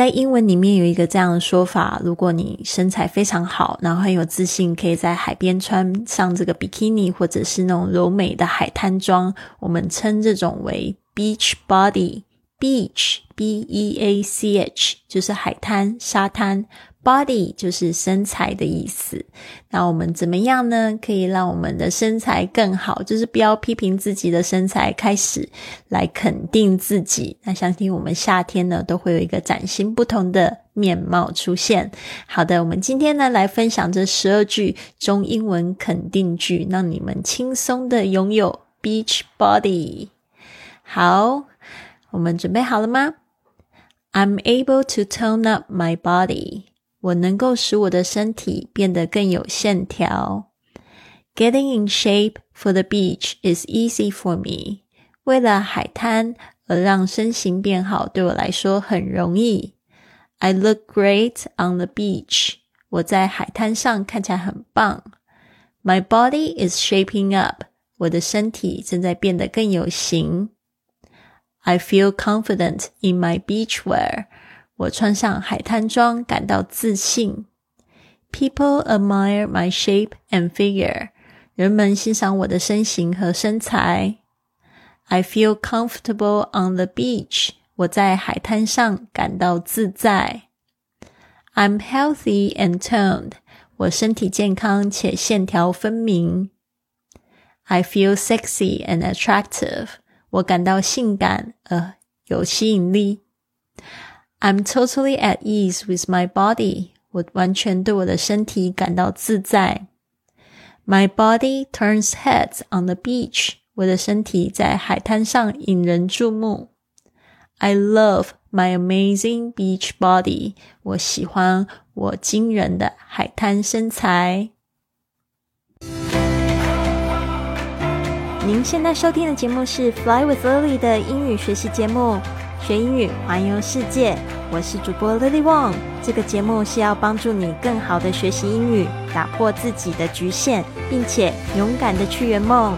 在英文里面有一个这样的说法：如果你身材非常好，然后很有自信，可以在海边穿上这个比基尼或者是那种柔美的海滩装，我们称这种为 beach body。beach b e a c h 就是海滩沙滩。Body 就是身材的意思。那我们怎么样呢？可以让我们的身材更好，就是不要批评自己的身材，开始来肯定自己。那相信我们夏天呢，都会有一个崭新不同的面貌出现。好的，我们今天呢来分享这十二句中英文肯定句，让你们轻松的拥有 Beach Body。好，我们准备好了吗？I'm able to tone up my body. 我能够使我的身体变得更有线条。Getting in shape for the beach is easy for me。为了海滩而让身形变好，对我来说很容易。I look great on the beach。我在海滩上看起来很棒。My body is shaping up。我的身体正在变得更有型。I feel confident in my beach wear。 我穿上海滩装，感到自信。People admire my shape and figure。人们欣赏我的身形和身材。I feel comfortable on the beach。我在海滩上感到自在。I'm healthy and toned。我身体健康且线条分明。I feel sexy and attractive。我感到性感而有吸引力。 I'm totally at ease with my body. 我完全对我的身体感到自在。My body turns heads on the beach. 我的身体在海滩上引人注目。I love my amazing beach body. 我喜欢我惊人的海滩身材。您现在收听的节目是 Fly with Lily 的英语学习节目。学英语，环游世界。我是主播 Lily Wong。这个节目是要帮助你更好的学习英语，打破自己的局限，并且勇敢的去圆梦。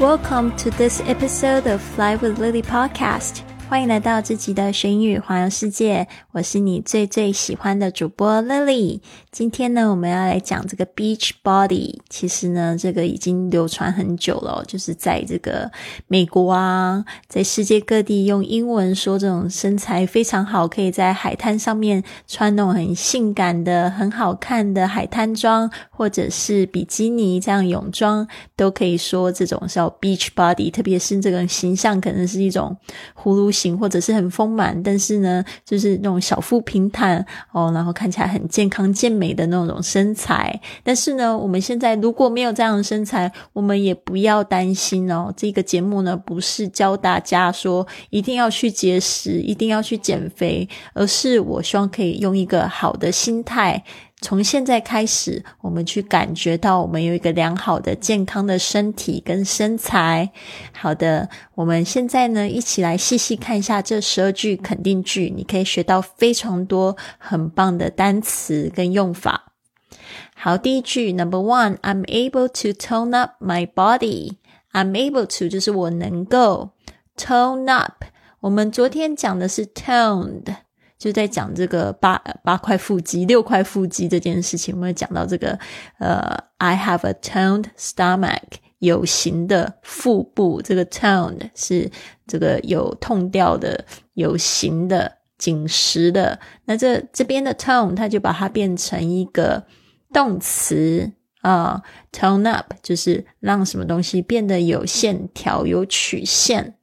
Welcome to this episode of Fly with Lily podcast. 欢迎来到这集的学英语环游世界，我是你最最喜欢的主播 Lily。今天呢，我们要来讲这个 beach body。其实呢，这个已经流传很久了，就是在这个美国啊，在世界各地用英文说这种身材非常好，可以在海滩上面穿那种很性感的、很好看的海滩装，或者是比基尼这样泳装，都可以说这种叫 beach body。特别是这个形象，可能是一种葫芦形。或者是很丰满，但是呢，就是那种小腹平坦哦，然后看起来很健康健美美的那种身材。但是呢，我们现在如果没有这样的身材，我们也不要担心哦。这个节目呢，不是教大家说一定要去节食，一定要去减肥，而是我希望可以用一个好的心态。从现在开始，我们去感觉到我们有一个良好的、健康的身体跟身材。好的，我们现在呢，一起来细细看一下这十二句肯定句，你可以学到非常多很棒的单词跟用法。好，第一句，Number one，I'm able to tone up my body。I'm able to 就是我能够 tone up。我们昨天讲的是 toned。就在讲这个八八块腹肌、六块腹肌这件事情，我们讲到这个呃，I have a toned stomach，有型的腹部。这个 toned 是这个有痛掉的、有型的、紧实的。那这这边的 tone，它就把它变成一个动词啊，tone up 就是让什么东西变得有线条、有曲线。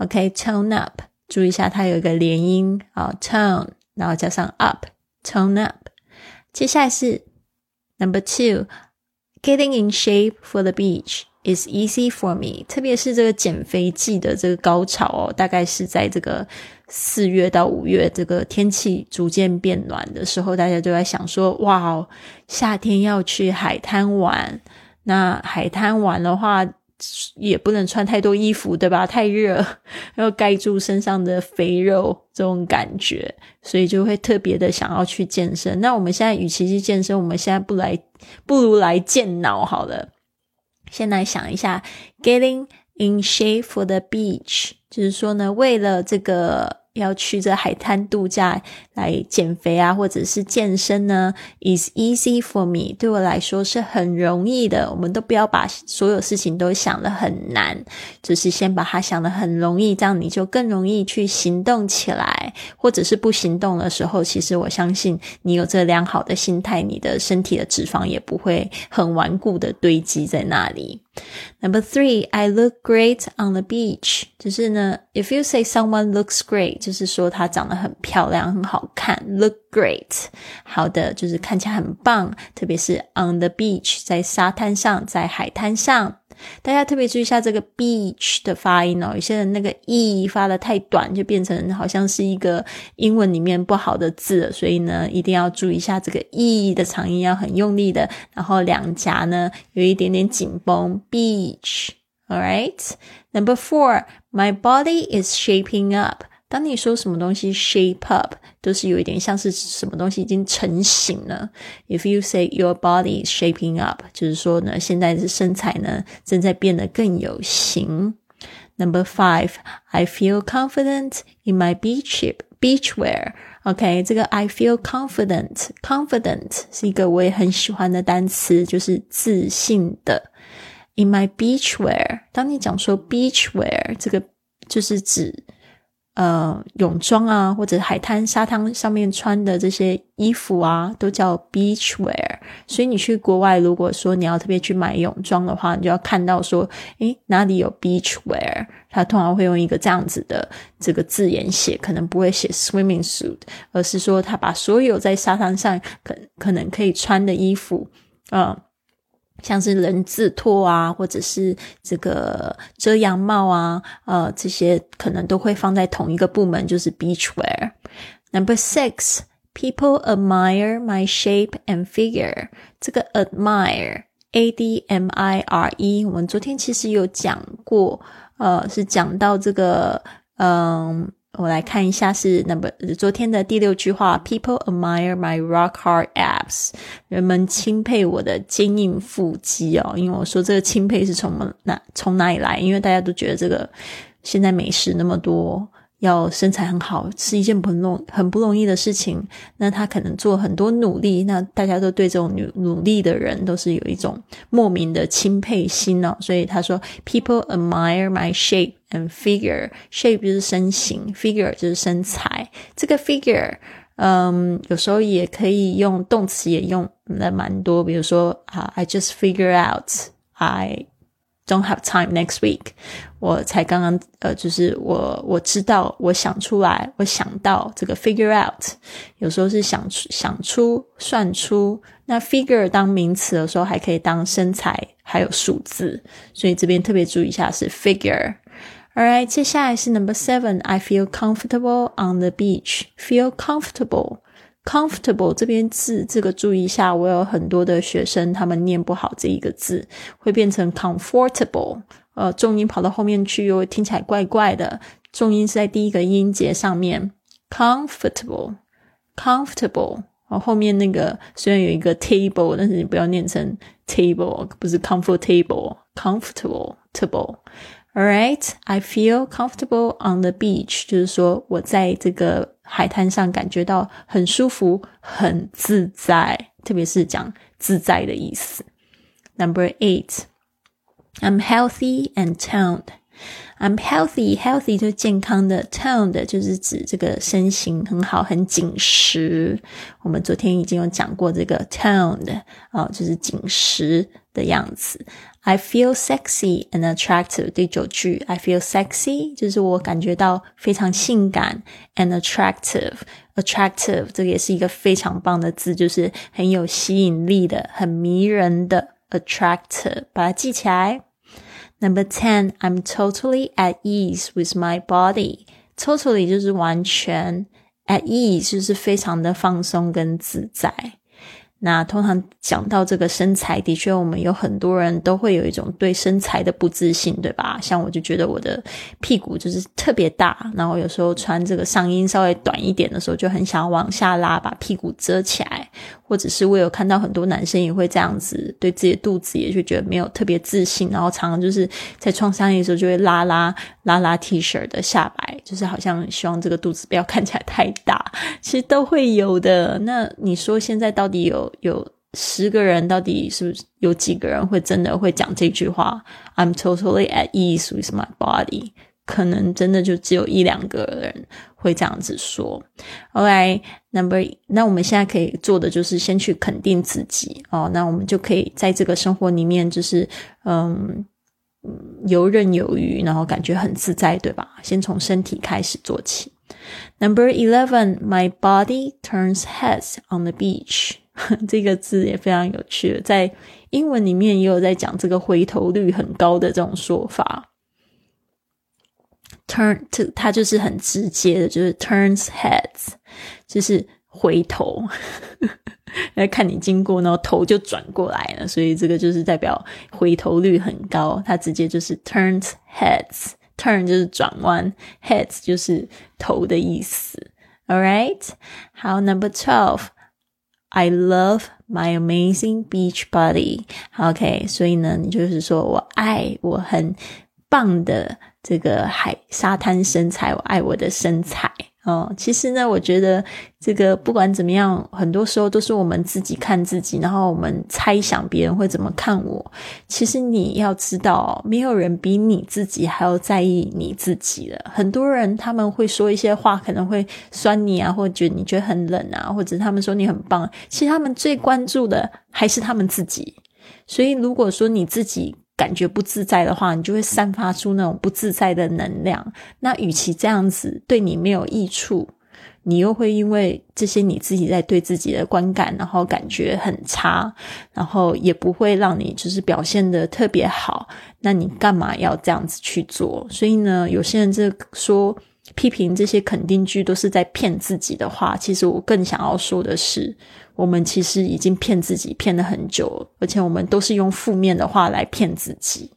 OK，tone up。注意一下，它有一个连音啊，tone，然后加上 up，tone up。接下来是 number two，getting in shape for the beach is easy for me。特别是这个减肥季的这个高潮哦，大概是在这个四月到五月，这个天气逐渐变暖的时候，大家都在想说，哇哦，夏天要去海滩玩。那海滩玩的话，也不能穿太多衣服，对吧？太热，要盖住身上的肥肉，这种感觉，所以就会特别的想要去健身。那我们现在与其去健身，我们现在不来，不如来健脑好了。先来想一下，getting in shape for the beach，就是说呢，为了这个。要去这海滩度假来减肥啊，或者是健身呢？Is easy for me，对我来说是很容易的。我们都不要把所有事情都想得很难，只是先把它想得很容易，这样你就更容易去行动起来。或者是不行动的时候，其实我相信你有这良好的心态，你的身体的脂肪也不会很顽固的堆积在那里。Number three, I look great on the beach。就是呢，if you say someone looks great，就是说他长得很漂亮、很好看。Look great，好的，就是看起来很棒。特别是 on the beach，在沙滩上，在海滩上。 大家特别注意一下这个 beach 的发音哦，有些人那个 e 发的太短，就变成好像是一个英文里面不好的字，所以呢，一定要注意一下这个 e 的长音要很用力的，然后两颊呢有一点点紧绷。Beach，all right，number four，my body is shaping up。当你说什么东西 shape up，都是有一点像是什么东西已经成型了。If you say your body is shaping up，就是说呢，现在的身材呢正在变得更有型。Number five, I feel confident in my beach beach wear. OK，这个 I feel confident, confident 是一个我也很喜欢的单词，就是自信的。In my beach wear，当你讲说 beach wear，这个就是指。 呃，泳装啊，或者海滩沙滩上面穿的这些衣服啊，都叫 beach wear。所以你去国外，如果说你要特别去买泳装的话，你就要看到说，诶，哪里有 beach wear？它通常会用一个这样子的这个字眼写，可能不会写 swimming suit，而是说他把所有在沙滩上可可能可以穿的衣服，嗯。像是人字拖啊，或者是这个遮阳帽啊，呃，这些可能都会放在同一个部门，就是 beach wear。Number six, people admire my shape and figure。这个 admire, a d m i r e，我们昨天其实有讲过，呃，是讲到这个，嗯。我来看一下是 number 昨天的第六句话：People admire my rock hard abs。人们钦佩我的坚硬腹肌哦。因为我说这个钦佩是从哪从哪里来？因为大家都觉得这个现在美食那么多。要身材很好是一件不容很不容易的事情，那他可能做很多努力，那大家都对这种努努力的人都是有一种莫名的钦佩心哦。所以他说，People admire my shape and figure。shape 就是身形，figure 就是身材。这个 figure，嗯，有时候也可以用动词，也用的蛮多，比如说啊，I just figure out I。Don't have time next week。我才刚刚呃，就是我我知道，我想出来，我想到这个 figure out，有时候是想出想出算出。那 figure 当名词的时候，还可以当身材，还有数字。所以这边特别注意一下是 figure。Alright，接下来是 number seven。I feel comfortable on the beach. Feel comfortable。Comfortable 这边字，这个注意一下，我有很多的学生他们念不好这一个字，会变成 comfortable，呃，重音跑到后面去，又听起来怪怪的。重音是在第一个音节上面，comfortable，comfortable，然后后面那个虽然有一个 table，但是你不要念成 table，不是 comfortable，comfortable，table。All right, I feel comfortable on the beach，就是说我在这个海滩上感觉到很舒服、很自在，特别是讲自在的意思。Number eight, I'm healthy and toned. I'm healthy, healthy 就是健康的，toned 就是指这个身形很好、很紧实。我们昨天已经有讲过这个 toned 啊，就是紧实的样子。I feel sexy and attractive。第九句，I feel sexy，就是我感觉到非常性感，and attractive。attractive 这个也是一个非常棒的字，就是很有吸引力的、很迷人的 attractive，把它记起来。Number ten, I'm totally at ease with my body. Totally 就是完全，at ease 就是非常的放松跟自在。 那通常讲到这个身材，的确我们有很多人都会有一种对身材的不自信，对吧？像我就觉得我的屁股就是特别大，然后有时候穿这个上衣稍微短一点的时候，就很想要往下拉，把屁股遮起来。或者是我有看到很多男生也会这样子，对自己的肚子也就觉得没有特别自信，然后常常就是在穿上衣的时候就会拉拉拉拉 T 恤的下摆，就是好像希望这个肚子不要 看起来太大，其实都会有的。那你说现在到底有？有十个人，到底是不是有几个人会真的会讲这句话？I'm totally at ease with my body。可能真的就只有一两个人会这样子说。OK，Number，那我们现在可以做的就是先去肯定自己哦。那我们就可以在这个生活里面，就是嗯，游刃有余，然后感觉很自在，对吧？先从身体开始做起。Number eleven, my body turns heads on the beach。这个字也非常有趣，在英文里面也有在讲这个回头率很高的这种说法。Turn to 它就是很直接的，就是 turns heads，就是回头 来看你经过，然后头就转过来了，所以这个就是代表回头率很高。它直接就是 turns heads。Turn 就是转弯，heads 就是头的意思。All right，好，Number twelve，I love my amazing beach body。OK，所以呢，你就是说我爱我很棒的这个海沙滩身材，我爱我的身材。哦，其实呢，我觉得这个不管怎么样，很多时候都是我们自己看自己，然后我们猜想别人会怎么看我。其实你要知道，没有人比你自己还要在意你自己的。很多人他们会说一些话，可能会酸你啊，或者觉你觉得很冷啊，或者他们说你很棒。其实他们最关注的还是他们自己。所以如果说你自己，感觉不自在的话，你就会散发出那种不自在的能量。那与其这样子对你没有益处，你又会因为这些你自己在对自己的观感，然后感觉很差，然后也不会让你就是表现的特别好。那你干嘛要这样子去做？所以呢，有些人这说批评这些肯定句都是在骗自己的话，其实我更想要说的是。我们其实已经骗自己骗了很久，而且我们都是用负面的话来骗自己。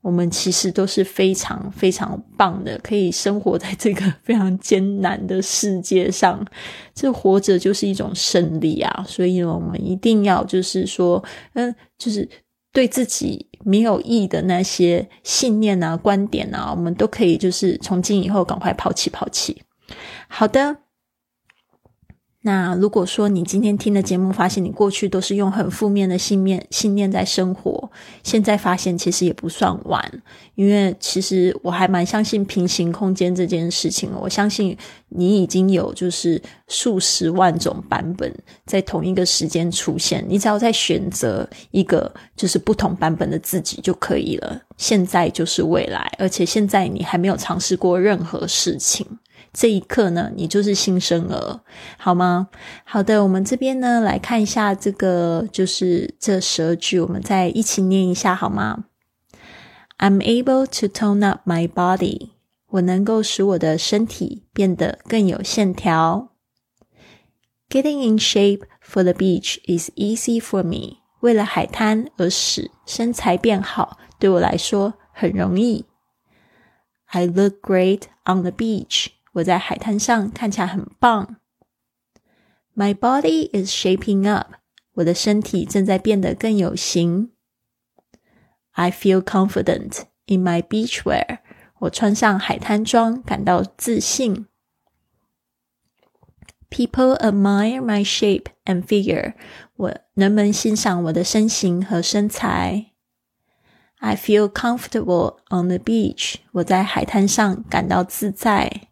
我们其实都是非常非常棒的，可以生活在这个非常艰难的世界上。这活着就是一种胜利啊！所以我们一定要就是说，嗯，就是对自己没有益的那些信念啊、观点啊，我们都可以就是从今以后赶快抛弃抛弃。好的。那如果说你今天听的节目，发现你过去都是用很负面的信念信念在生活，现在发现其实也不算晚，因为其实我还蛮相信平行空间这件事情。我相信你已经有就是数十万种版本在同一个时间出现，你只要再选择一个就是不同版本的自己就可以了。现在就是未来，而且现在你还没有尝试过任何事情。这一刻呢，你就是新生儿，好吗？好的，我们这边呢来看一下这个，就是这十二句，我们再一起念一下好吗？I'm able to tone up my body，我能够使我的身体变得更有线条。Getting in shape for the beach is easy for me，为了海滩而使身材变好，对我来说很容易。I look great on the beach。我在海滩上看起来很棒。My body is shaping up，我的身体正在变得更有型。I feel confident in my beach wear，我穿上海滩装感到自信。People admire my shape and figure，我人们欣赏我的身形和身材。I feel comfortable on the beach，我在海滩上感到自在。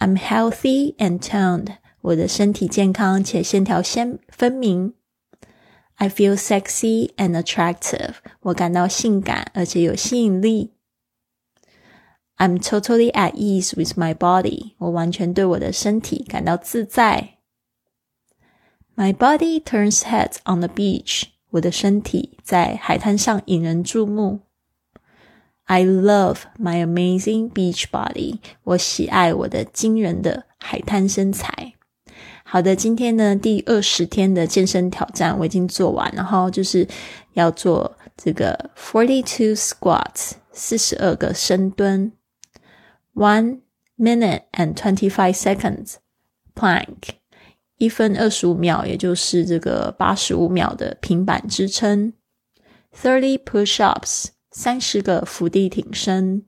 I'm healthy and toned，我的身体健康且线条鲜分明。I feel sexy and attractive，我感到性感而且有吸引力。I'm totally at ease with my body，我完全对我的身体感到自在。My body turns heads on the beach，我的身体在海滩上引人注目。 I love my amazing beach body. 我喜爱我的惊人的海滩身材。 好的，今天呢第二十天的健身挑战我已经做完，然后就是要做这个 forty two squats 四十二个深蹲，one minute and twenty five seconds plank 一分二十五秒，也就是这个八十五秒的平板支撑，thirty push ups 三十个伏地挺身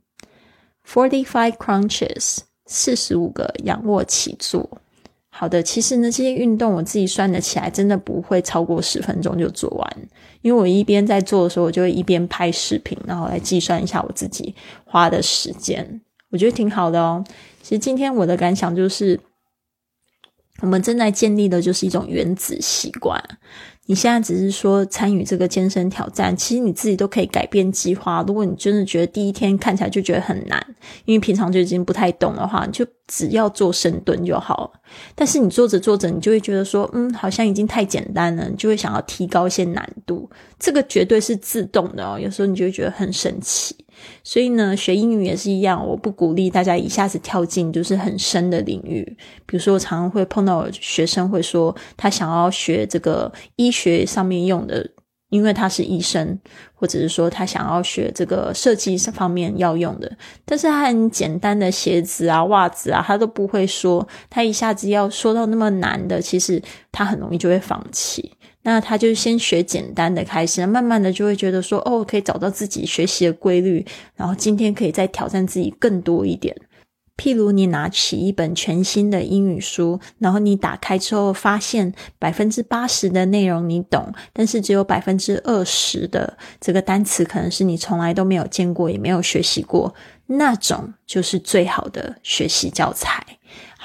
，forty five crunches 四十五个仰卧起坐。好的，其实呢，这些运动我自己算得起来，真的不会超过十分钟就做完。因为我一边在做的时候，我就会一边拍视频，然后来计算一下我自己花的时间。我觉得挺好的哦。其实今天我的感想就是，我们正在建立的就是一种原子习惯。你现在只是说参与这个健身挑战，其实你自己都可以改变计划。如果你真的觉得第一天看起来就觉得很难，因为平常就已经不太懂的话，你就只要做深蹲就好了。但是你做着做着，你就会觉得说，嗯，好像已经太简单了，你就会想要提高一些难度。这个绝对是自动的哦。有时候你就会觉得很神奇。所以呢，学英语也是一样，我不鼓励大家一下子跳进就是很深的领域。比如说，我常常会碰到学生会说，他想要学这个医学上面用的，因为他是医生，或者是说他想要学这个设计方面要用的，但是他很简单的鞋子啊、袜子啊，他都不会说，他一下子要说到那么难的，其实他很容易就会放弃。那他就先学简单的开始，慢慢的就会觉得说，哦，可以找到自己学习的规律，然后今天可以再挑战自己更多一点。譬如你拿起一本全新的英语书，然后你打开之后，发现百分之八十的内容你懂，但是只有百分之二十的这个单词可能是你从来都没有见过，也没有学习过，那种就是最好的学习教材。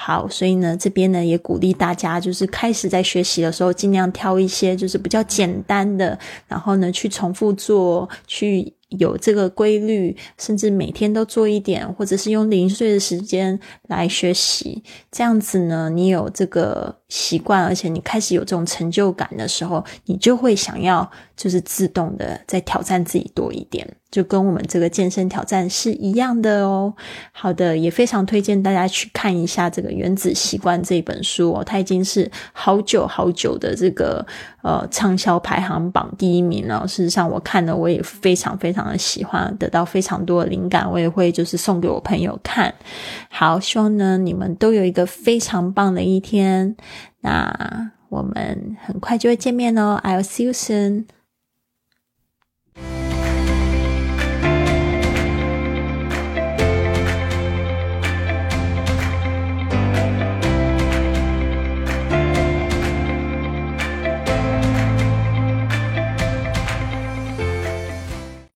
好，所以呢，这边呢也鼓励大家，就是开始在学习的时候，尽量挑一些就是比较简单的，然后呢去重复做，去有这个规律，甚至每天都做一点，或者是用零碎的时间来学习。这样子呢，你有这个习惯，而且你开始有这种成就感的时候，你就会想要就是自动的在挑战自己多一点。就跟我们这个健身挑战是一样的哦。好的，也非常推荐大家去看一下这个《原子习惯》这本书哦，它已经是好久好久的这个呃畅销排行榜第一名了。事实上，我看了我也非常非常的喜欢，得到非常多的灵感，我也会就是送给我朋友看。好，希望呢你们都有一个非常棒的一天。那我们很快就会见面哦，I'll see you soon。